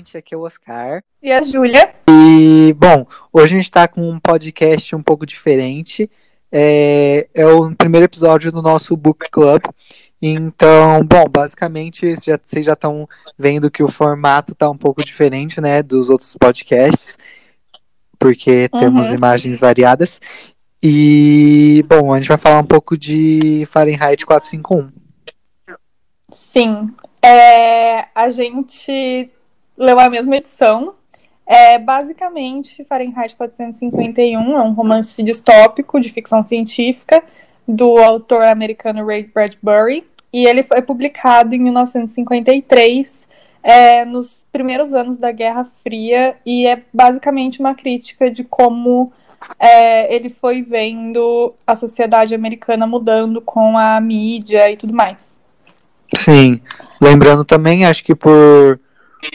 gente, aqui é o Oscar. E a Júlia. E, bom, hoje a gente tá com um podcast um pouco diferente. É, é o primeiro episódio do nosso Book Club. Então, bom, basicamente já, vocês já estão vendo que o formato tá um pouco diferente, né, dos outros podcasts, porque temos Uhum. imagens variadas. E, bom, a gente vai falar um pouco de Fahrenheit 451. Sim. É, a gente leu a mesma edição. É, basicamente, Fahrenheit 451 é um romance distópico de ficção científica do autor americano Ray Bradbury. E ele foi publicado em 1953, é, nos primeiros anos da Guerra Fria, e é basicamente uma crítica de como é, ele foi vendo a sociedade americana mudando com a mídia e tudo mais. Sim. Lembrando também, acho que por,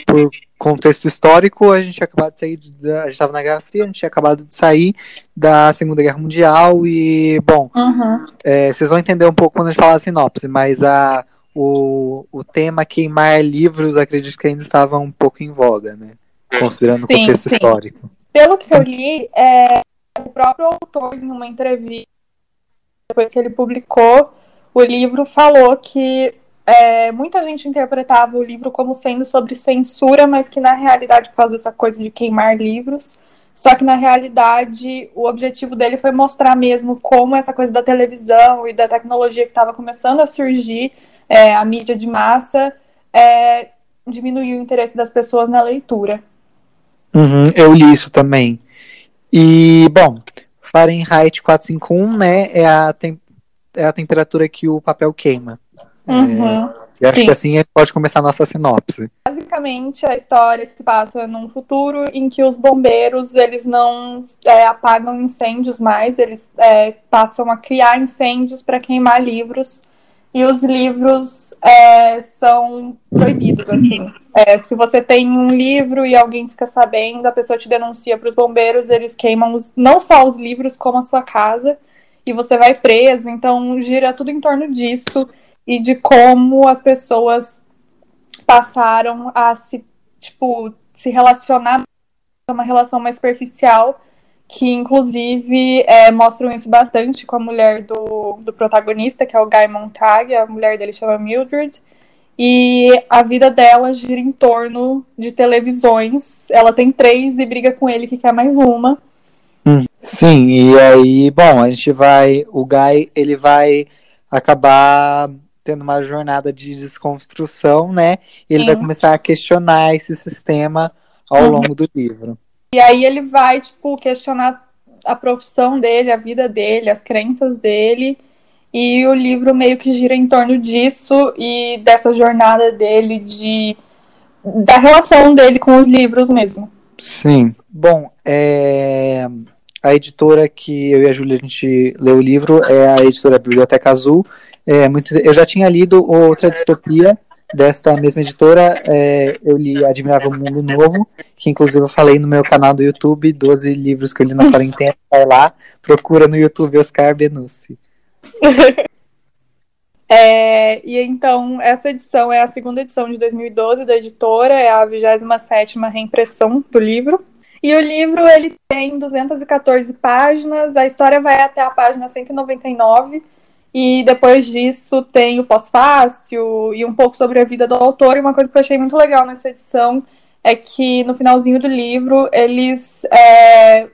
por contexto histórico, a gente tinha acabado de sair, da, a gente estava na Guerra Fria, a gente tinha acabado de sair da Segunda Guerra Mundial e, bom, Uhum. é, vocês vão entender um pouco quando a gente falar a sinopse, mas a, o, o tema queimar livros, acredito que ainda estava um pouco em voga, né? Considerando o Sim, contexto sim. histórico. Pelo que eu li, é, o próprio autor, em uma entrevista, depois que ele publicou o livro, falou que é, muita gente interpretava o livro como sendo sobre censura, mas que na realidade, por causa coisa de queimar livros, só que na realidade o objetivo dele foi mostrar mesmo como essa coisa da televisão e da tecnologia que estava começando a surgir, é, a mídia de massa, é, diminuiu o interesse das pessoas na leitura. Uhum, eu li isso também. E, bom, Fahrenheit 451, né, é a, é a temperatura que o papel queima. Uhum. E acho Sim. que assim a gente pode começar a nossa sinopse. Basicamente, a história se passa num futuro em que os bombeiros eles não é, apagam incêndios mais, eles é, passam a criar incêndios para queimar livros e os livros é, são proibidos. Assim, É, se você tem um livro e alguém fica sabendo, a pessoa te denuncia para os bombeiros, eles queimam os- não só os livros como a sua casa e você vai preso. Então gira tudo em torno disso e de como as pessoas passaram a se, tipo, se relacionar uma relação mais superficial, que inclusive é, mostram isso bastante com a mulher do, do protagonista, que é o Guy Montag, a mulher dele chama Mildred, e a vida dela gira em torno de televisões. Ela tem três e briga com ele que quer mais uma. Sim, e aí, bom, a gente vai. O Guy, ele vai acabar tendo uma jornada de desconstrução, né? E ele Sim. vai começar a questionar esse sistema ao Uhum. longo do livro. E aí ele vai, tipo, questionar a profissão dele, a vida dele, as crenças dele. E o livro meio que gira em torno disso e dessa jornada dele de da relação dele com os livros mesmo. Sim. Bom, é, a editora que eu e a Júlia a gente leu o livro é a editora Biblioteca Azul. É muito... Eu já tinha lido outra distopia desta mesma editora. é, eu li Admirável Mundo Novo, que inclusive eu falei no meu canal do YouTube, 12 livros que eu li na quarentena. Vai lá, procura no YouTube Oscar Benucci. É, e então, essa edição é a segunda edição de 2012 da editora, é a 27ª reimpressão do livro. E o livro, ele tem 214 páginas, a história vai até a página 199, e depois disso tem o pós-fácil e um pouco sobre a vida do autor. E uma coisa que eu achei muito legal nessa edição é que no finalzinho do livro eles é,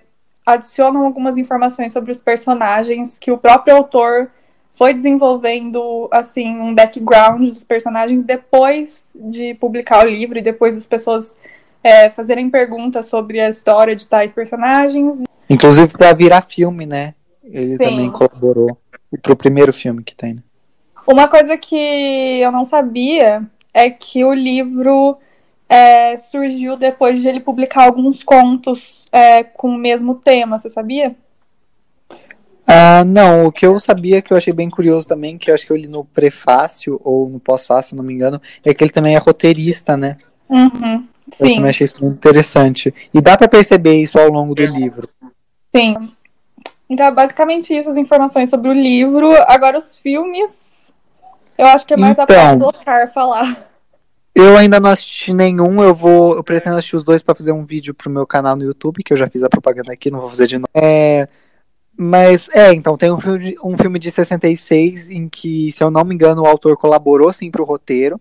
adicionam algumas informações sobre os personagens que o próprio autor foi desenvolvendo assim um background dos personagens depois de publicar o livro e depois das pessoas é, fazerem perguntas sobre a história de tais personagens. Inclusive para virar filme, né? Ele Sim. também colaborou pro primeiro filme que tem. né? Uma coisa que eu não sabia é que o livro é, surgiu depois de ele publicar alguns contos é, com o mesmo tema, você sabia? Ah, não, o que eu sabia que eu achei bem curioso também, que eu acho que eu li no prefácio ou no pós-fácio, se não me engano, é que ele também é roteirista, né? Uhum. Eu Sim, também achei isso muito interessante. E dá pra perceber isso ao longo do livro. sim. Então, é basicamente isso, as informações sobre o livro. Agora, os filmes, eu acho que é mais a Então. parte do Oscar falar. Eu ainda não assisti nenhum, eu vou. Eu pretendo assistir os dois para fazer um vídeo pro meu canal no YouTube, que eu já fiz a propaganda aqui, não vou fazer de novo. É, mas é, então tem um filme, um filme de 66 em que, se eu não me engano, o autor colaborou sim pro roteiro.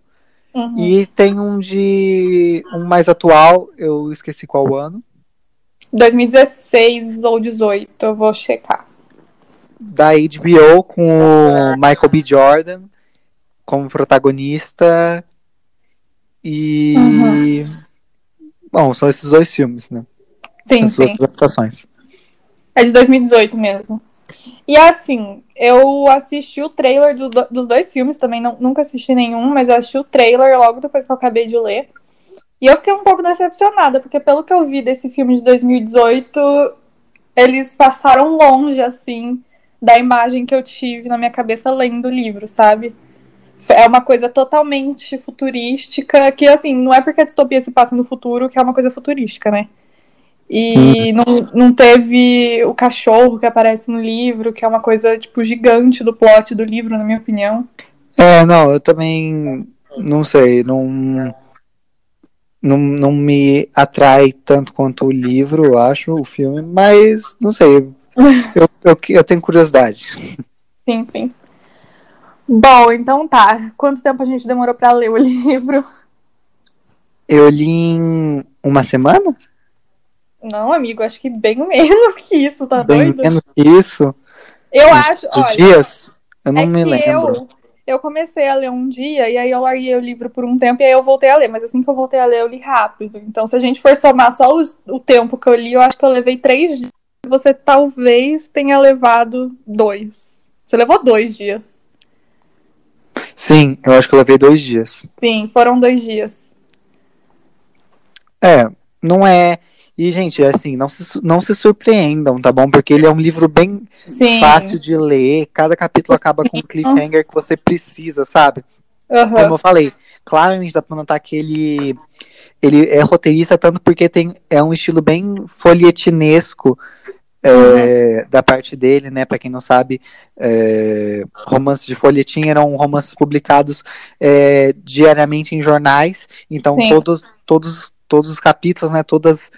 Uhum. E tem um de. um mais atual, eu esqueci qual ano. 2016 ou 18, eu vou checar. Da HBO com o Michael B. Jordan como protagonista. E. Uhum. Bom, são esses dois filmes, né? Sim, As sim. adaptações. É de 2018 mesmo. E assim, eu assisti o trailer do, dos dois filmes também, não, nunca assisti nenhum, mas eu assisti o trailer logo depois que eu acabei de ler. E eu fiquei um pouco decepcionada, porque pelo que eu vi desse filme de 2018, eles passaram longe, assim, da imagem que eu tive na minha cabeça lendo o livro, sabe? É uma coisa totalmente futurística, que assim, não é porque a distopia se passa no futuro que é uma coisa futurística, né? E hum. não, não teve o cachorro que aparece no livro, que é uma coisa, tipo, gigante do plot do livro, na minha opinião. É, não, eu também não sei, não não, não me atrai tanto quanto o livro, eu acho, o filme, mas não sei. Eu, eu, eu tenho curiosidade. Sim, sim. Bom, então tá. Quanto tempo a gente demorou para ler o livro? Eu li em uma semana? Não, amigo, acho que bem menos que isso, tá bem doido? menos que isso? Eu acho, olha... dias? Eu não é me lembro. Eu eu comecei a ler um dia e aí eu larguei o livro por um tempo e aí eu voltei a ler, mas assim que eu voltei a ler, eu li rápido. Então, se a gente for somar só os, o tempo que eu li, eu acho que eu levei três dias. Você talvez tenha levado dois. Você levou dois dias. Sim, eu acho que eu levei dois dias. Sim, foram dois dias. É, não é. E, gente, assim, não se, não se surpreendam, tá bom? Porque ele é um livro bem Sim. fácil de ler. Cada capítulo acaba com um cliffhanger que você precisa, sabe? Uhum. Como eu falei, claramente dá pra notar que ele, ele é roteirista tanto porque tem, é um estilo bem folhetinesco é, uhum. da parte dele, né? Para quem não sabe, é, romances de folhetim eram romances publicados é, diariamente em jornais. Então todos, todos, todos os capítulos, né? Todas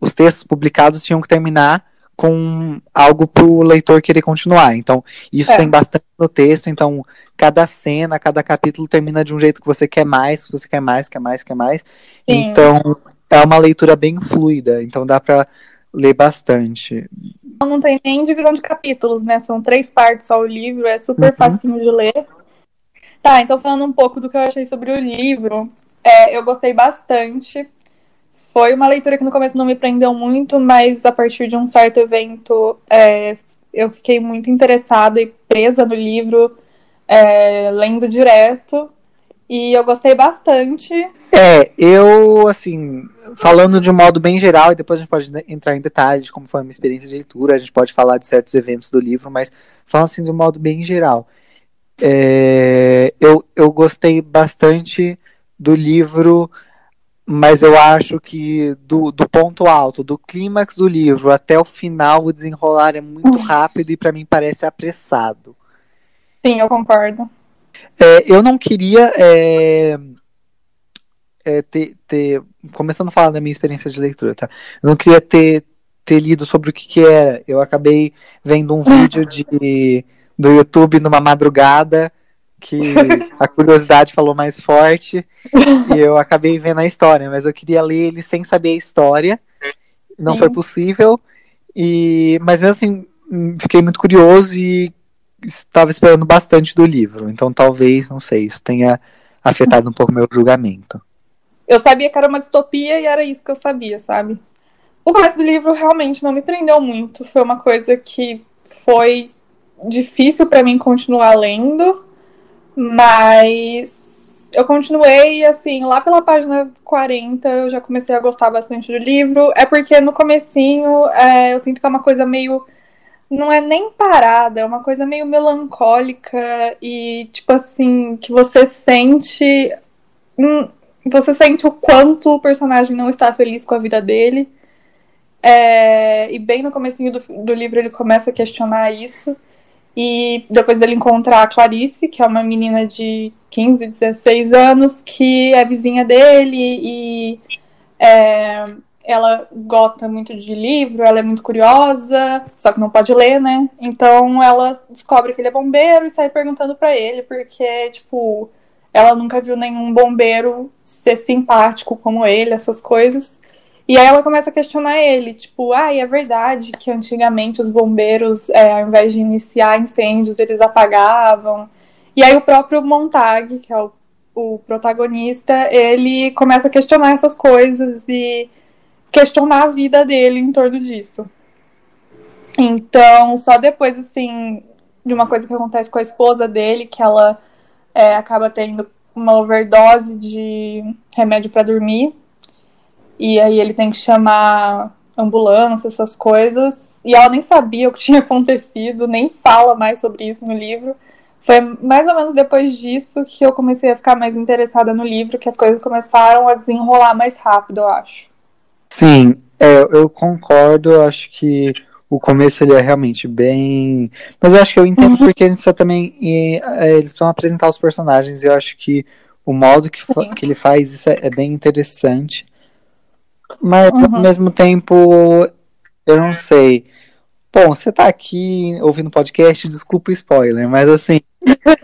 os textos publicados tinham que terminar com algo para o leitor querer continuar. Então, isso é. tem bastante no texto. Então, cada cena, cada capítulo termina de um jeito que você quer mais, que você quer mais, quer mais, quer mais. Sim. Então, é uma leitura bem fluida. Então, dá para ler bastante. Não tem nem divisão de capítulos, né? São três partes só o livro, é super uhum. facinho de ler. Tá, então falando um pouco do que eu achei sobre o livro, é, eu gostei bastante. Foi uma leitura que no começo não me prendeu muito, mas a partir de um certo evento é, eu fiquei muito interessada e presa no livro, é, lendo direto. E eu gostei bastante. É, eu, assim, falando de um modo bem geral, e depois a gente pode entrar em detalhes de como foi a minha experiência de leitura, a gente pode falar de certos eventos do livro, mas falando assim de um modo bem geral. É, eu, eu gostei bastante do livro mas eu acho que do, do ponto alto, do clímax do livro até o final, o desenrolar é muito rápido e para mim parece apressado. Sim, eu concordo. É, eu não queria é, é, ter, ter, Começando a falar da minha experiência de leitura, tá? Eu não queria ter, ter lido sobre o que, que era. Eu acabei vendo um vídeo de, do YouTube numa madrugada que a curiosidade falou mais forte e eu acabei vendo a história, mas eu queria ler ele sem saber a história. Não Sim. foi possível. E mas mesmo assim, fiquei muito curioso e estava esperando bastante do livro. Então talvez, não sei, isso tenha afetado um pouco meu julgamento. Eu sabia que era uma distopia e era isso que eu sabia, sabe? O começo do livro realmente não me prendeu muito. Foi uma coisa que foi difícil para mim continuar lendo. Mas eu continuei, assim, lá pela página 40 eu já comecei a gostar bastante do livro. É porque no comecinho é, eu sinto que é uma coisa meio. Não é nem parada, é uma coisa meio melancólica e, tipo assim, que você sente. Você sente o quanto o personagem não está feliz com a vida dele. É, e bem no comecinho do, do livro ele começa a questionar isso. E depois ele encontrar a Clarice, que é uma menina de 15, 16 anos, que é vizinha dele e é, ela gosta muito de livro, ela é muito curiosa, só que não pode ler, né? Então ela descobre que ele é bombeiro e sai perguntando para ele, porque, tipo, ela nunca viu nenhum bombeiro ser simpático como ele, essas coisas. E aí ela começa a questionar ele, tipo, ah, é verdade que antigamente os bombeiros, é, ao invés de iniciar incêndios, eles apagavam. E aí o próprio Montag, que é o, o protagonista, ele começa a questionar essas coisas e questionar a vida dele em torno disso. Então, só depois, assim, de uma coisa que acontece com a esposa dele, que ela é, acaba tendo uma overdose de remédio para dormir. E aí ele tem que chamar ambulância, essas coisas. E ela nem sabia o que tinha acontecido, nem fala mais sobre isso no livro. Foi mais ou menos depois disso que eu comecei a ficar mais interessada no livro, que as coisas começaram a desenrolar mais rápido, eu acho. Sim, é, eu concordo, eu acho que o começo ele é realmente bem. Mas eu acho que eu entendo uhum. porque ele precisa também. E, é, eles precisam apresentar os personagens, e eu acho que o modo que, que ele faz isso é, é bem interessante. Mas uhum. ao mesmo tempo, eu não sei. Bom, você tá aqui ouvindo podcast, desculpa o spoiler, mas assim.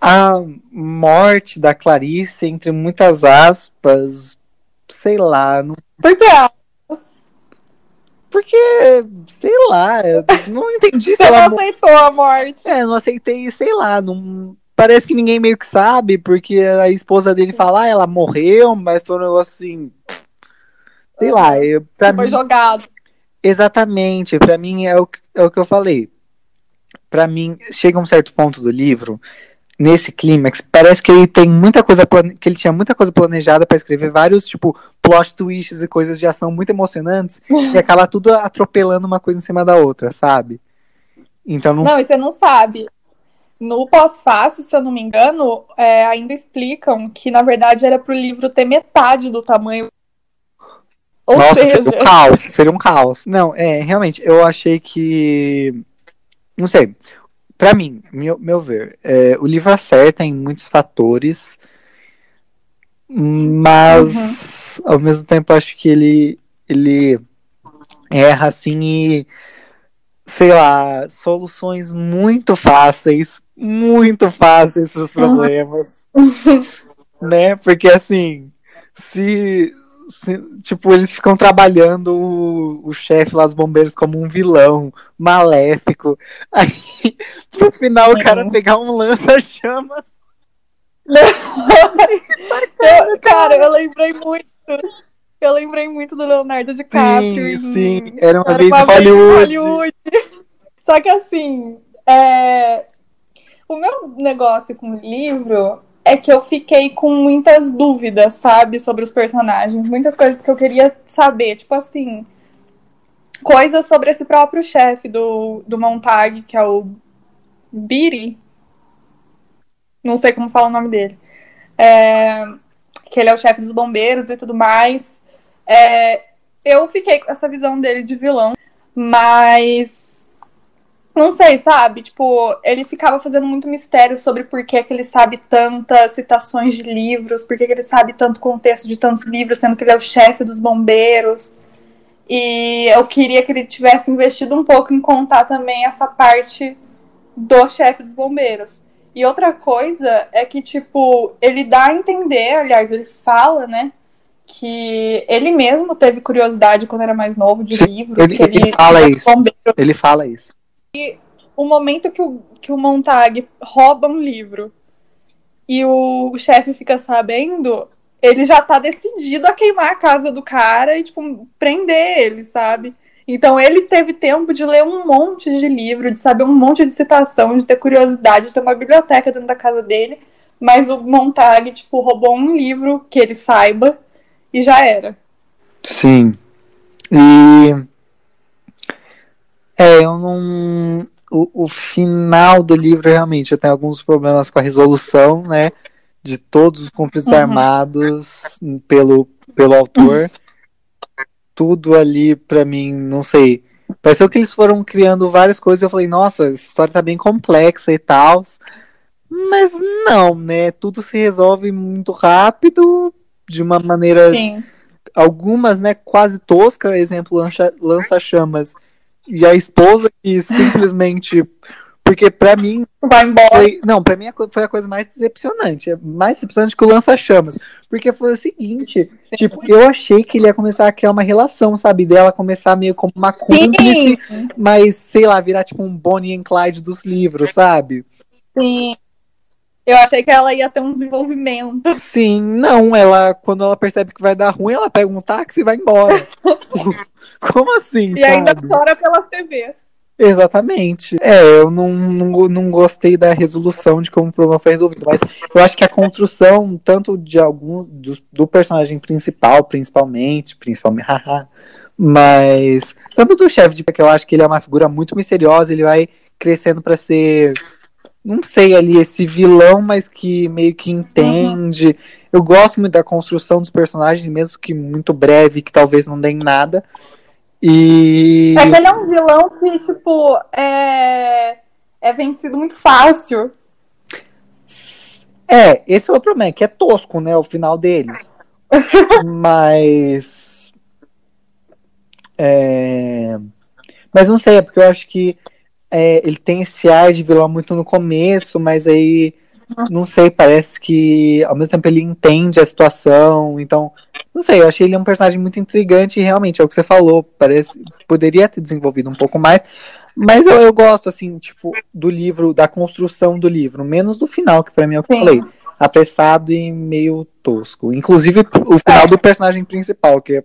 a morte da Clarice, entre muitas aspas, sei lá. Não... Por que Porque, sei lá, eu não entendi se Você ela... não aceitou a morte. É, não aceitei, sei lá, não. Parece que ninguém meio que sabe, porque a esposa dele fala, ah, ela morreu, mas foi um negócio assim sei lá, eu, pra Foi mim, jogado. Exatamente, para mim é o, é o que eu falei. Para mim, chega um certo ponto do livro, nesse clímax, parece que ele tem muita coisa que ele tinha muita coisa planejada para escrever vários tipo plot twists e coisas de ação muito emocionantes e acaba tudo atropelando uma coisa em cima da outra, sabe? Então não Não, e você não sabe. No pós-fácil, se eu não me engano, é, ainda explicam que na verdade era pro livro ter metade do tamanho ou Nossa, seja... seria um caos, seria um caos. Não, é, realmente, eu achei que. Não sei. Para mim, meu, meu ver, é, o livro acerta em muitos fatores, mas uhum. ao mesmo tempo acho que ele, ele erra assim e sei lá, soluções muito fáceis, muito fáceis para os uhum. problemas. Né? Porque assim, se tipo, eles ficam trabalhando o, o chefe lá, os bombeiros, como um vilão maléfico. Aí, pro final, o cara pegar um lança-chamas. cara, eu lembrei muito. Eu lembrei muito do Leonardo DiCaprio. Sim, sim. Era uma, era vez, uma Hollywood. vez Hollywood. Só que assim, é... o meu negócio com o livro é que eu fiquei com muitas dúvidas, sabe, sobre os personagens. Muitas coisas que eu queria saber. Tipo assim, coisas sobre esse próprio chefe do, do Montag, que é o Biri. Não sei como fala o nome dele. É, que ele é o chefe dos bombeiros e tudo mais. É, eu fiquei com essa visão dele de vilão, mas não sei, sabe? Tipo, ele ficava fazendo muito mistério sobre por que, que ele sabe tantas citações de livros, por que, que ele sabe tanto contexto de tantos livros, sendo que ele é o chefe dos bombeiros. E eu queria que ele tivesse investido um pouco em contar também essa parte do chefe dos bombeiros. E outra coisa é que, tipo, ele dá a entender, aliás, ele fala, né? Que ele mesmo teve curiosidade quando era mais novo de livro. Ele, ele, ele fala isso. Ele fala isso. E o momento que o, que o Montag rouba um livro e o, chefe fica sabendo, ele já tá decidido a queimar a casa do cara e, tipo, prender ele, sabe? Então ele teve tempo de ler um monte de livro, de saber um monte de citação, de ter curiosidade, de ter uma biblioteca dentro da casa dele. Mas o Montag, tipo, roubou um livro que ele saiba e já era. Sim. E é, eu não. O, o final do livro realmente eu tenho alguns problemas com a resolução, né? De todos os conflitos uhum. armados pelo, pelo autor. Tudo ali, para mim, não sei. Pareceu que eles foram criando várias coisas. Eu falei, nossa, essa história tá bem complexa e tal. Mas não, né? Tudo se resolve muito rápido, de uma maneira. Sim. Algumas, né, quase tosca, exemplo, lança-chamas. E a esposa que simplesmente porque para mim. Vai embora. Foi, não, para mim foi a coisa mais decepcionante. É mais decepcionante que o lança-chamas. Porque foi o seguinte: tipo, eu achei que ele ia começar a criar uma relação, sabe? Dela começar meio como uma cúmplice, mas sei lá, virar tipo um Bonnie and Clyde dos livros, sabe? Sim. Eu achei que ela ia ter um desenvolvimento. Sim, não, ela, quando ela percebe que vai dar ruim, ela pega um táxi e vai embora. Como assim? E sabe? ainda chora pelas TVs. Exatamente. É, eu não, não, não gostei da resolução de como o problema foi resolvido, mas eu acho que a construção, tanto de algum do, do personagem principal, principalmente, principalmente, haha, mas tanto do chefe de que eu acho que ele é uma figura muito misteriosa, ele vai crescendo para ser não sei ali esse vilão, mas que meio que entende. Uhum. Eu gosto muito da construção dos personagens, mesmo que muito breve, que talvez não dê em nada. E. É que ele é um vilão que, tipo, é, é vencido muito fácil. É, esse é o problema, que é tosco, né? O final dele. Mas. É... Mas não sei, é porque eu acho que é, ele tem esse ar de vilão muito no começo, mas aí. Não sei, parece que ao mesmo tempo ele entende a situação, então não sei, eu achei ele um personagem muito intrigante e realmente é o que você falou, parece poderia ter desenvolvido um pouco mais, mas eu, eu gosto assim, tipo, do livro, da construção do livro, menos do final, que para mim é o que Sim. eu falei, apressado e meio tosco. Inclusive o final é. do personagem principal, que é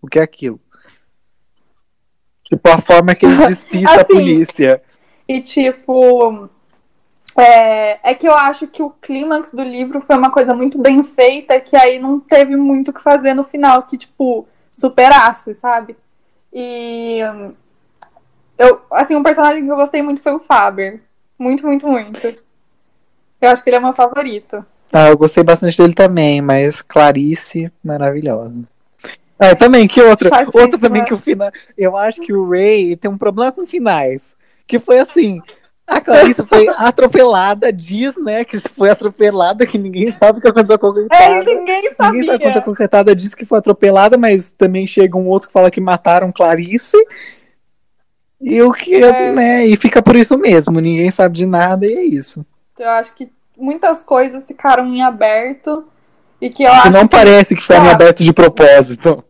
o que é aquilo. Tipo, a forma que ele despista assim, a polícia. E tipo, é, é, que eu acho que o clímax do livro foi uma coisa muito bem feita, que aí não teve muito o que fazer no final, que, tipo, superasse, sabe? E. Eu, assim, um personagem que eu gostei muito foi o Faber. Muito, muito, muito. Eu acho que ele é meu favorito. Ah, eu gostei bastante dele também, mas Clarice, maravilhosa. Ah, também, que outra? Chatíssima. Outra também que o final. Eu acho que o Ray tem um problema com finais. Que foi assim, a Clarice foi atropelada, diz, né, que foi atropelada, que ninguém sabe o que aconteceu com a É, ninguém sabia. Ninguém sabe o que aconteceu com a coitada, diz que foi atropelada, mas também chega um outro que fala que mataram Clarice. E o que, é. né, e fica por isso mesmo, ninguém sabe de nada e é isso. Eu acho que muitas coisas ficaram em aberto e que eu que não que, parece que ficaram em aberto de propósito.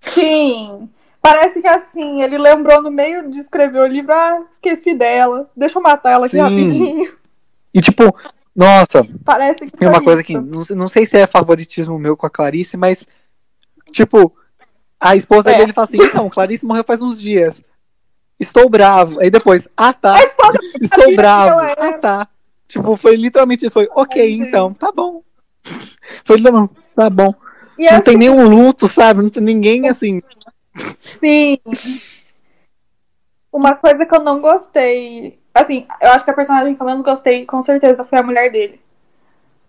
Sim. Parece que assim, ele lembrou no meio de escrever o livro, ah, esqueci dela, deixa eu matar ela aqui Sim. rapidinho. E tipo, nossa, parece que tem uma coisa que não, não sei se é favoritismo meu com a Clarice, mas tipo, a esposa é. dele fala assim, então, Clarice morreu faz uns dias. Estou bravo. Aí depois, ah tá. Estou bravo. Ah tá. Tipo, foi literalmente isso. Foi, ok, Ai, então, tá bom. Foi, não, tá bom. E não assim, tem nenhum luto, sabe? Não tem ninguém assim. Sim. Uma coisa que eu não gostei. Assim, eu acho que a personagem que eu menos gostei, com certeza, foi a mulher dele.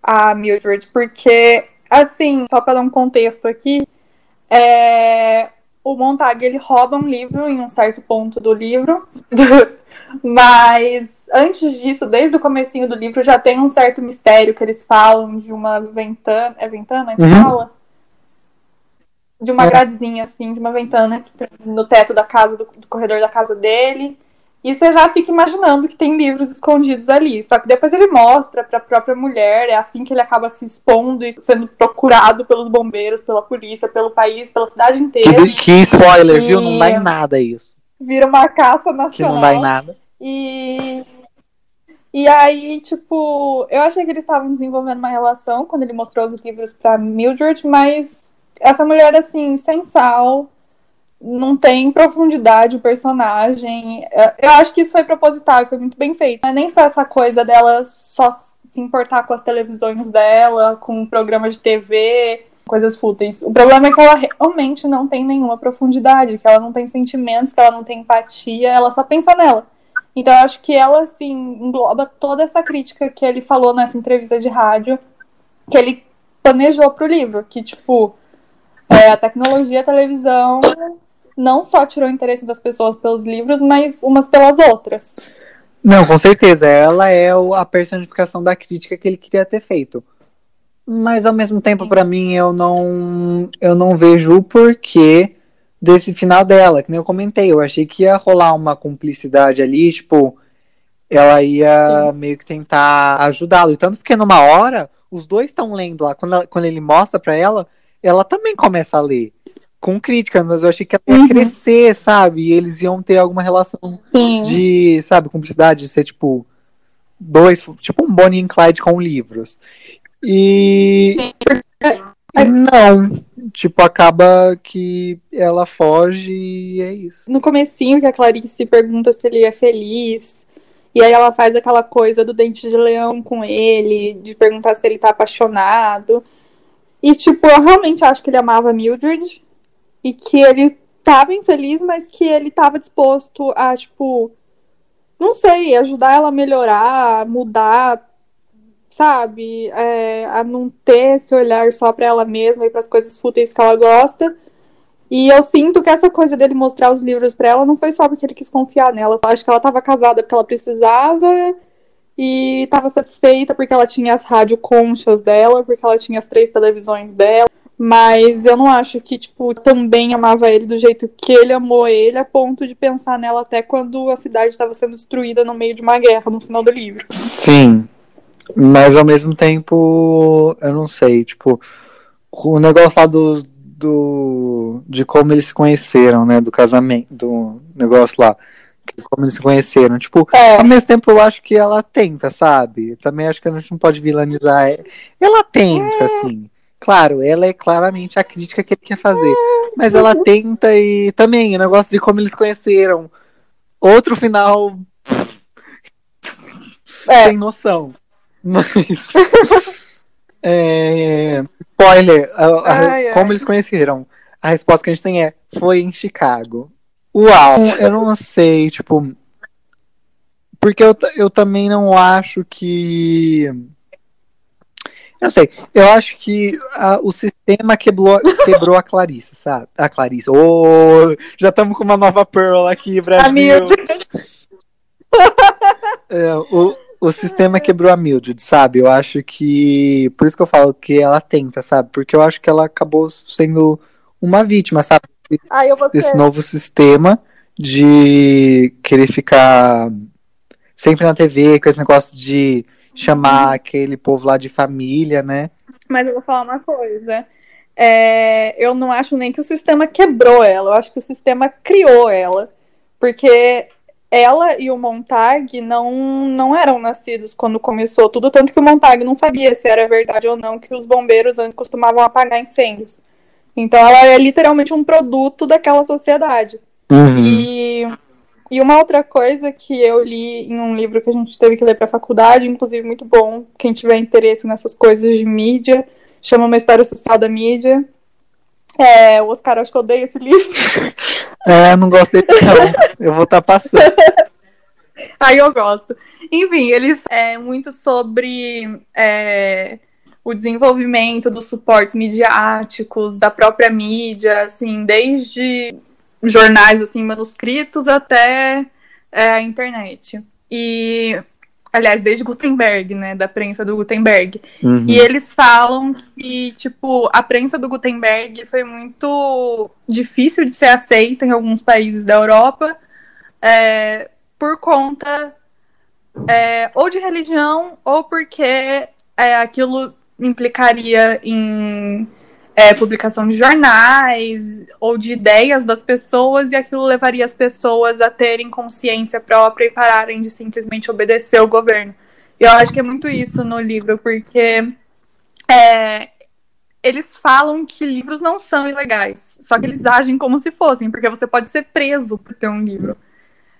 A Mildred. Porque, assim, só para dar um contexto aqui, é... o Montag ele rouba um livro em um certo ponto do livro. Mas antes disso, desde o comecinho do livro, já tem um certo mistério que eles falam de uma ventana. É ventana que uhum. fala? de uma é. gradezinha, assim, de uma ventana que tem no teto da casa, do, do, corredor da casa dele. E você já fica imaginando que tem livros escondidos ali. Só que depois ele mostra para a própria mulher, é assim que ele acaba se expondo e sendo procurado pelos bombeiros, pela polícia, pelo país, pela cidade inteira. Que, que spoiler, e... viu? Não dá em nada isso. Vira uma caça nacional. Que não dá em nada. E e aí, tipo, eu achei que eles estavam desenvolvendo uma relação quando ele mostrou os livros para Mildred, mas essa mulher, assim, sem sal, não tem profundidade o personagem. É, eu acho que isso foi proposital e foi muito bem feito. Não é nem só essa coisa dela só se importar com as televisões dela, com o programa de TV, coisas fúteis. O problema é que ela realmente não tem nenhuma profundidade, que ela não tem sentimentos, que ela não tem empatia, ela só pensa nela. Então eu acho que ela, assim, engloba toda essa crítica que ele falou nessa entrevista de rádio, que ele planejou pro livro, que, tipo, é, a tecnologia, a televisão não só tirou o interesse das pessoas pelos livros, mas umas pelas outras. Não, com certeza. Ela é a personificação da crítica que ele queria ter feito. Mas ao mesmo tempo, para mim, eu não eu não vejo o porquê desse final dela, que nem eu comentei. Eu achei que ia rolar uma cumplicidade ali, tipo, ela ia Sim. meio que tentar ajudá-lo. E tanto porque numa hora, os dois estão lendo lá. Quando, ela, quando ele mostra para ela, ela também começa a ler. Com crítica, mas eu achei que ela ia uhum. crescer, sabe? E eles iam ter alguma relação Sim. de, sabe, cumplicidade, de ser tipo dois, tipo um Bonnie e Clyde com livros. E. Sim. Não, tipo, acaba que ela foge e é isso. No comecinho que a Clarice pergunta se ele é feliz, e aí ela faz aquela coisa do dente de leão com ele, de perguntar se ele tá apaixonado. E, tipo, eu realmente acho que ele amava Mildred e que ele tava infeliz, mas que ele tava disposto a, tipo, não sei, ajudar ela a melhorar, mudar, sabe? É, a não ter esse olhar só para ela mesma e para as coisas fúteis que ela gosta. E eu sinto que essa coisa dele mostrar os livros para ela não foi só porque ele quis confiar nela. Eu acho que ela estava casada porque ela precisava e estava satisfeita porque ela tinha as rádio conchas dela, porque ela tinha as três televisões dela. Mas eu não acho que, tipo, também amava ele do jeito que ele amou ele, a ponto de pensar nela até quando a cidade estava sendo destruída no meio de uma guerra no final do livro. Sim, mas ao mesmo tempo, eu não sei, tipo, o negócio lá do, do de como eles se conheceram, né, do casamento, do negócio lá, como eles se conheceram, tipo, é. ao mesmo tempo eu acho que ela tenta, sabe? Também acho que a gente não pode vilanizar. Ela tenta, é. assim. Claro, ela é claramente a crítica que ele quer fazer, é. mas ela tenta e também o negócio de como eles conheceram. Outro final é. sem noção. Mas. é, spoiler: a, a, ai, como ai. eles conheceram? A resposta que a gente tem é: foi em Chicago. Uau! Eu não sei, tipo. Porque eu, eu também não acho que. Eu não sei. Eu acho que a, o sistema quebrou, quebrou a Clarice, sabe? A Clarice. Oh, já estamos com uma nova Pearl aqui, Brasil. É, o, o sistema quebrou a Mildred, sabe? Eu acho que. Por isso que eu falo que ela tenta, sabe? Porque eu acho que ela acabou sendo uma vítima, sabe? Ah, Desse novo sistema de querer ficar sempre na TV com esse negócio de chamar uhum. aquele povo lá de família, né? Mas eu vou falar uma coisa. É, eu não acho nem que o sistema quebrou ela, eu acho que o sistema criou ela. Porque ela e o Montag não, não eram nascidos quando começou tudo, tanto que o Montag não sabia se era verdade ou não que os bombeiros antes costumavam apagar incêndios. Então ela é literalmente um produto daquela sociedade. Uhum. E, e uma outra coisa que eu li em um livro que a gente teve que ler para a faculdade, inclusive muito bom, quem tiver interesse nessas coisas de mídia, chama Uma História Social da Mídia. É, o Oscar, acho que eu odeio esse livro. É, não gosto não. Eu vou estar tá passando. Aí eu gosto. Enfim, eles é muito sobre é, o desenvolvimento dos suportes midiáticos, da própria mídia, assim, desde jornais assim manuscritos até é, a internet. E aliás, desde Gutenberg, né, da prensa do Gutenberg. Uhum. E eles falam que, tipo, a prensa do Gutenberg foi muito difícil de ser aceita em alguns países da Europa é, por conta é, ou de religião ou porque é, aquilo implicaria em é, publicação de jornais ou de ideias das pessoas, e aquilo levaria as pessoas a terem consciência própria e pararem de simplesmente obedecer o governo. E eu acho que é muito isso no livro, porque é, eles falam que livros não são ilegais, só que eles agem como se fossem, porque você pode ser preso por ter um livro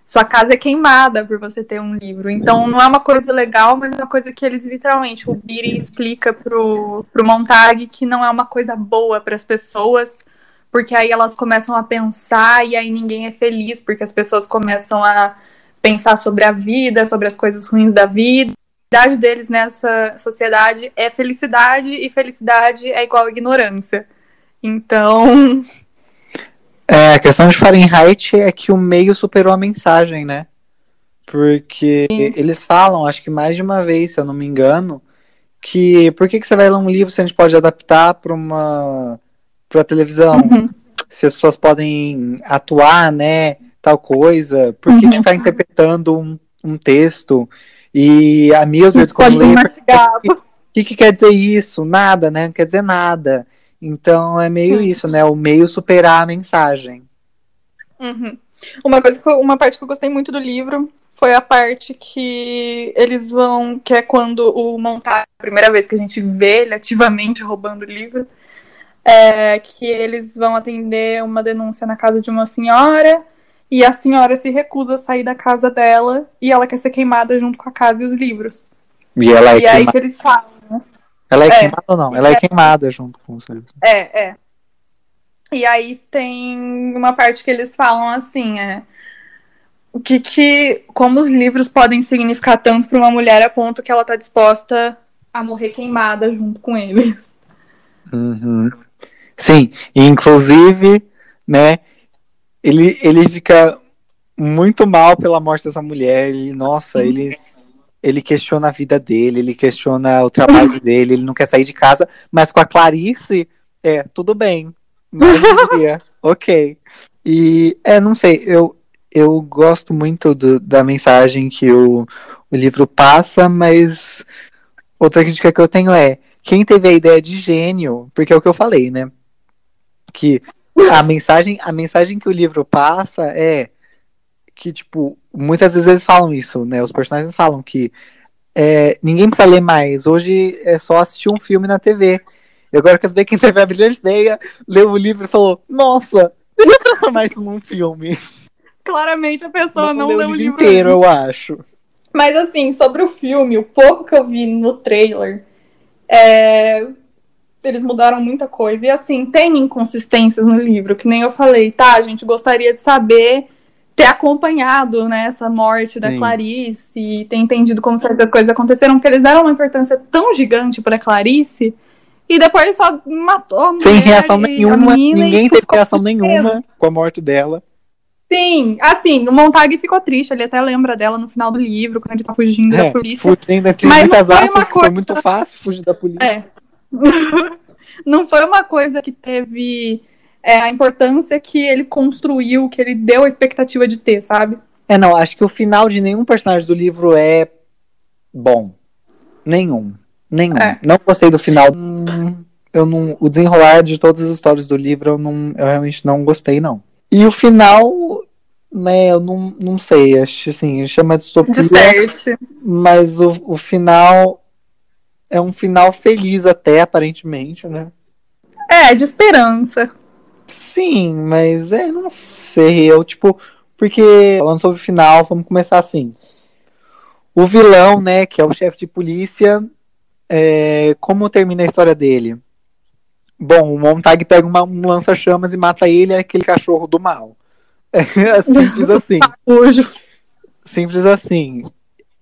sua casa é queimada por você ter um livro. Então não é uma coisa legal, mas é uma coisa que eles literalmente, o Biri explica pro, pro Montag que não é uma coisa boa para as pessoas, porque aí elas começam a pensar e aí ninguém é feliz, porque as pessoas começam a pensar sobre a vida, sobre as coisas ruins da vida. A felicidade deles nessa sociedade é felicidade e felicidade é igual a ignorância. Então, é A questão de Fahrenheit é que o meio superou a mensagem, né? Porque Sim. eles falam, acho que mais de uma vez, se eu não me engano, que por que, que você vai ler um livro se a gente pode adaptar para uma para televisão? Uhum. Se as pessoas podem atuar, né? Tal coisa, por que, uhum. ficar interpretando um, um texto? E a Mildred, quando lê, o que, que quer dizer isso? Nada, né? Não quer dizer nada. Então é meio Sim. isso, né? O meio superar a mensagem. Uhum. Uma coisa, uma parte que eu gostei muito do livro foi a parte que eles vão, que é quando o montar a primeira vez que a gente vê ele ativamente roubando o livro, é que eles vão atender uma denúncia na casa de uma senhora e a senhora se recusa a sair da casa dela e ela quer ser queimada junto com a casa e os livros. E ela é e aí que eles falam? Ela é, é queimada ou não? Ela é, é queimada junto com os livros. É, é. E aí tem uma parte que eles falam assim, é o que que como os livros podem significar tanto para uma mulher a ponto que ela tá disposta a morrer queimada junto com eles. Uhum. Sim, e inclusive, né, ele, ele fica muito mal pela morte dessa mulher. Ele, nossa, ele ele questiona a vida dele, ele questiona o trabalho dele, ele não quer sair de casa, mas com a Clarice, é, tudo bem. ok. E, é, não sei, eu, eu gosto muito do, da mensagem que o, o livro passa, mas outra crítica que eu tenho é, quem teve a ideia de gênio, porque é o que eu falei, né? Que a mensagem, a mensagem que o livro passa é que, tipo, muitas vezes eles falam isso, né? Os personagens falam que é, ninguém precisa ler mais. Hoje é só assistir um filme na TV. E agora quer saber quem teve a brilhante ideia, leu o livro e falou: Nossa, deixa eu transformar isso num filme. Claramente a pessoa não, não leu o livro inteiro, eu acho. Mas assim, sobre o filme, o pouco que eu vi no trailer, é... eles mudaram muita coisa. E assim, tem inconsistências no livro, que nem eu falei, tá? A gente gostaria de saber ter acompanhado né, essa morte da Sim. Clarice e ter entendido como certas coisas aconteceram, porque eles deram uma importância tão gigante para Clarice e depois só matou a mulher Sem reação nenhuma, ninguém teve reação nenhuma com a morte dela. Sim, assim, o Montag ficou triste, ele até lembra dela no final do livro, quando ele tá fugindo é, da polícia. Fugindo entre Mas muitas aspas, coisa... foi muito fácil fugir da polícia. É. não foi uma coisa que teve é, a importância que ele construiu, que ele deu a expectativa de ter, sabe? É, não, acho que o final de nenhum personagem do livro é bom. Nenhum. Nenhum. É. Não gostei do final. Hum, eu não, o desenrolar de todas as histórias do livro eu, não, eu realmente não gostei, não. E o final, né, eu não, não sei, acho assim, chama de distopia. Mas o, o final é um final feliz até, aparentemente, né? É, de esperança. Sim, mas é, não sei. Eu, tipo, porque falando sobre o final, vamos começar assim. O vilão, né, que é o chefe de polícia, é, como termina a história dele? Bom, o Montag pega uma, um lança-chamas e mata ele, é aquele cachorro do mal. É simples assim. simples assim.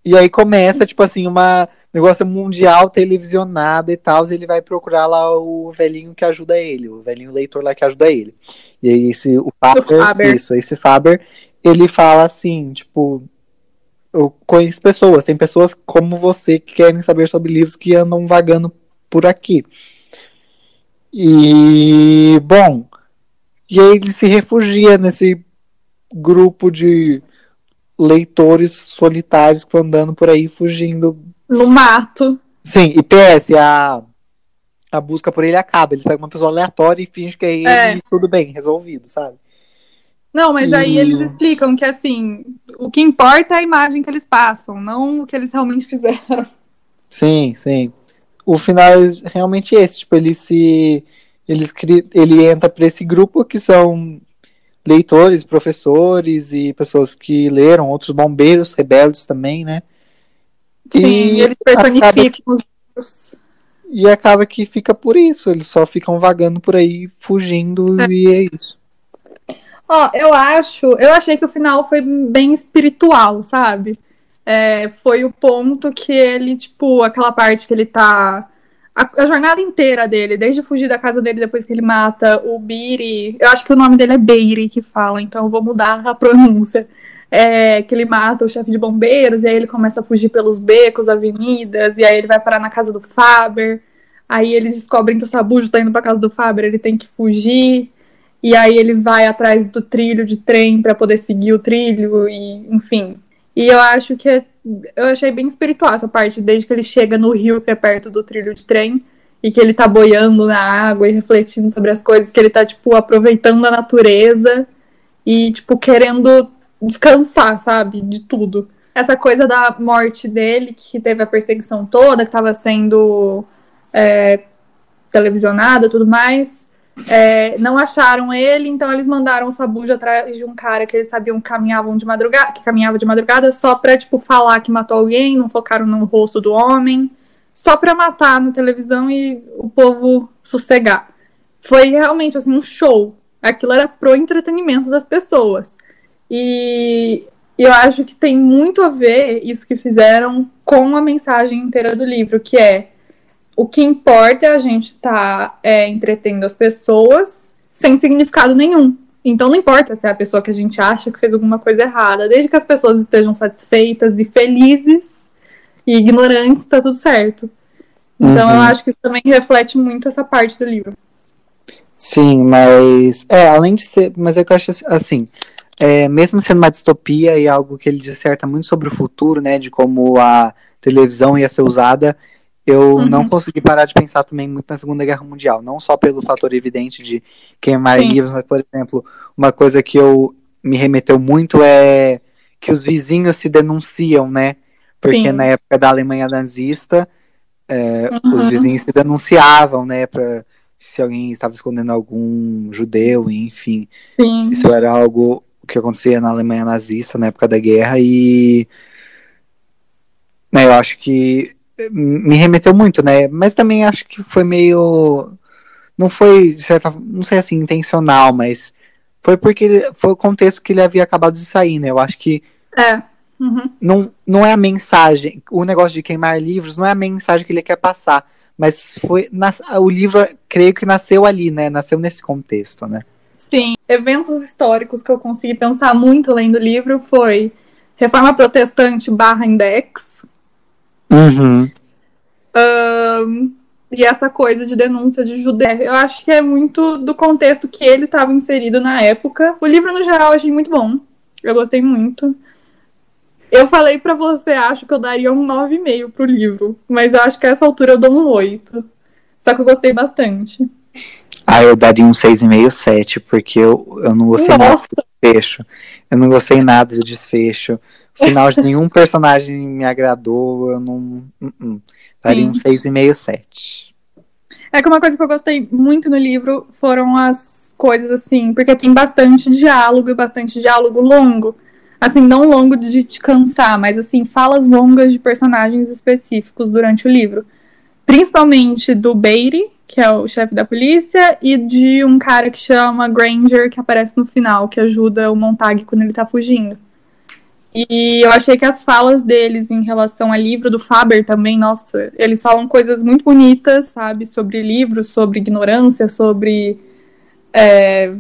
E aí começa, tipo assim, uma negócio mundial televisionado e tal, e ele vai procurar lá o velhinho que ajuda ele, o velhinho leitor lá que ajuda ele. E aí esse o Faber, o Faber. isso, esse Faber, ele fala assim, tipo, eu conheço pessoas, tem pessoas como você que querem saber sobre livros que andam vagando por aqui. E bom, e aí ele se refugia nesse grupo de leitores solitários que andando por aí fugindo. No mato. Sim, e PS, a, a busca por ele acaba. Ele pega uma pessoa aleatória e finge que é ele é. e tudo bem, resolvido, sabe? Não, mas e... aí eles explicam que assim, o que importa é a imagem que eles passam, não o que eles realmente fizeram. Sim, sim. O final é realmente esse, tipo, ele se ele, ele entra para esse grupo que são leitores, professores e pessoas que leram, outros bombeiros rebeldes também, né? Sim, e eles personificam os livros. E acaba que fica por isso, eles só ficam vagando por aí, fugindo, é. e é isso. Ó, oh, eu acho, eu achei que o final foi bem espiritual, sabe? É, foi o ponto que ele, tipo, aquela parte que ele tá a, a, jornada inteira dele, desde fugir da casa dele depois que ele mata o Biri. Eu acho que o nome dele é Beiri que fala, então vou mudar a pronúncia. É, que ele mata o chefe de bombeiros, e aí ele começa a fugir pelos becos, avenidas, e aí ele vai parar na casa do Faber. Aí eles descobrem que o Sabujo tá indo pra casa do Faber, ele tem que fugir. E aí ele vai atrás do trilho de trem para poder seguir o trilho, e enfim. E eu acho que é eu achei bem espiritual essa parte, desde que ele chega no rio, que é perto do trilho de trem, e que ele tá boiando na água e refletindo sobre as coisas, que ele tá, tipo, aproveitando a natureza e, tipo, querendo descansar, sabe, de tudo. Essa coisa da morte dele, que teve a perseguição toda, que tava sendo é, televisionada tudo mais, é, não acharam ele, então eles mandaram o Sabuja atrás de um cara que eles sabiam que caminhavam de madrugada, que caminhava de madrugada só pra, tipo, falar que matou alguém, não focaram no rosto do homem, só pra matar na televisão e o povo sossegar. Foi realmente, assim, um show. Aquilo era pro entretenimento das pessoas. E eu acho que tem muito a ver isso que fizeram com a mensagem inteira do livro, que é o que importa é a gente estar tá, é, entretendo as pessoas sem significado nenhum. Então não importa se é a pessoa que a gente acha que fez alguma coisa errada, desde que as pessoas estejam satisfeitas e felizes e ignorantes, tá tudo certo. Então uhum. eu acho que isso também reflete muito essa parte do livro. Sim, mas é, além de ser, mas é que eu acho assim, é, mesmo sendo uma distopia e algo que ele disserta muito sobre o futuro, né, de como a televisão ia ser usada, eu uhum. não consegui parar de pensar também muito na Segunda Guerra Mundial, não só pelo fator evidente de queimar Sim. livros, mas, por exemplo, uma coisa que eu me remeteu muito é que os vizinhos se denunciam, né? Porque Sim. na época da Alemanha nazista, é, uhum. os vizinhos se denunciavam, né? Pra, se alguém estava escondendo algum judeu, enfim. Sim. Isso era algo que acontecia na Alemanha nazista na época da guerra e né, eu acho que me remeteu muito, né? Mas também acho que foi meio. Não foi, de certa não sei assim, intencional, mas foi porque ele, foi o contexto que ele havia acabado de sair, né? Eu acho que. É. Uhum. Não, não é a mensagem. O negócio de queimar livros não é a mensagem que ele quer passar. Mas foi. Nas, o livro, creio que nasceu ali, né? Nasceu nesse contexto, né? Sim. Eventos históricos que eu consegui pensar muito lendo o livro foi Reforma Protestante barra Index, Uhum. Um, e essa coisa de denúncia de judeu. Eu acho que é muito do contexto que ele estava inserido na época. O livro, no geral, eu achei muito bom. Eu gostei muito. Eu falei para você, acho que eu daria um 9,5 pro livro. Mas eu acho que a essa altura eu dou um 8. Só que eu gostei bastante. Ah, eu daria um 6,5, 7, porque eu, eu não gostei Nossa. nada do desfecho. Eu não gostei nada do desfecho final de nenhum personagem me agradou, eu não. Uh -uh. Daria Sim. um 6,5, 7. É que uma coisa que eu gostei muito no livro foram as coisas assim, porque tem bastante diálogo e bastante diálogo longo. Assim, não longo de te cansar, mas assim, falas longas de personagens específicos durante o livro. Principalmente do Beatty, que é o chefe da polícia, e de um cara que chama Granger, que aparece no final, que ajuda o Montag quando ele tá fugindo. E eu achei que as falas deles em relação ao livro do Faber também, nossa, eles falam coisas muito bonitas, sabe? Sobre livros, sobre ignorância, sobre é,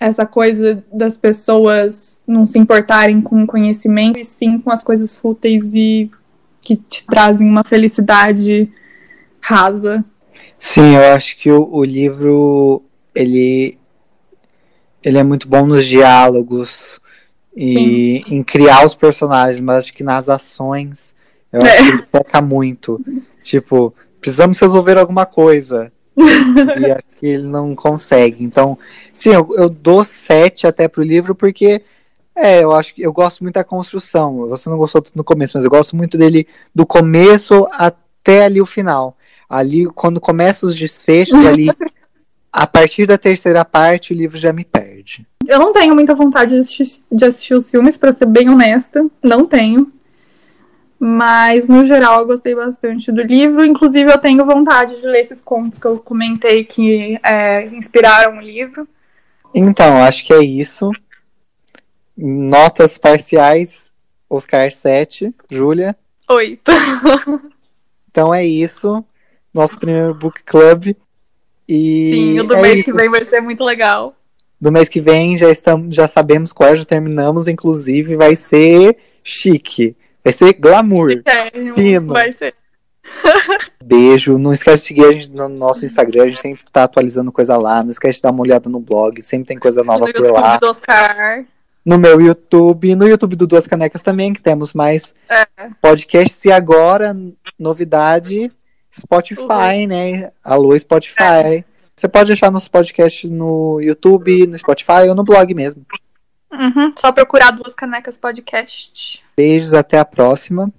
essa coisa das pessoas não se importarem com o conhecimento e sim com as coisas fúteis e que te trazem uma felicidade rasa. Sim, eu acho que o, o livro ele ele é muito bom nos diálogos, e Sim. em criar os personagens, mas acho que nas ações eu é. acho que ele peca muito. Tipo, precisamos resolver alguma coisa. e acho que ele não consegue. Então, sim, eu, eu dou sete até pro livro, porque é, eu acho que eu gosto muito da construção. Você não gostou no começo, mas eu gosto muito dele do começo até ali o final. Ali, quando começa os desfechos, ali, a partir da terceira parte, o livro já me perde. Eu não tenho muita vontade de assistir, de assistir os filmes, para ser bem honesta. Não tenho. Mas, no geral, eu gostei bastante do livro. Inclusive, eu tenho vontade de ler esses contos que eu comentei que é, inspiraram o livro. Então, acho que é isso. Notas parciais, Oscar 7. Júlia? Oi. então é isso. nosso primeiro book club. E Sim, o do é mês isso. que vem vai ser muito legal. Do mês que vem já estamos, já sabemos qual, já terminamos, inclusive vai ser chique. Vai ser glamour. É, Fino. vai ser. Beijo. Não esquece de seguir a gente no nosso Instagram, a gente sempre tá atualizando coisa lá. Não esquece de dar uma olhada no blog, sempre tem coisa nova no por YouTube lá. do Oscar. No meu YouTube, no YouTube do Duas Canecas também, que temos mais É. podcasts. E agora, novidade, Spotify, né? Alô, Spotify. Você pode achar nosso podcast no YouTube, no Spotify ou no blog mesmo. Uhum, Só procurar duas canecas podcast. Beijos, até a próxima.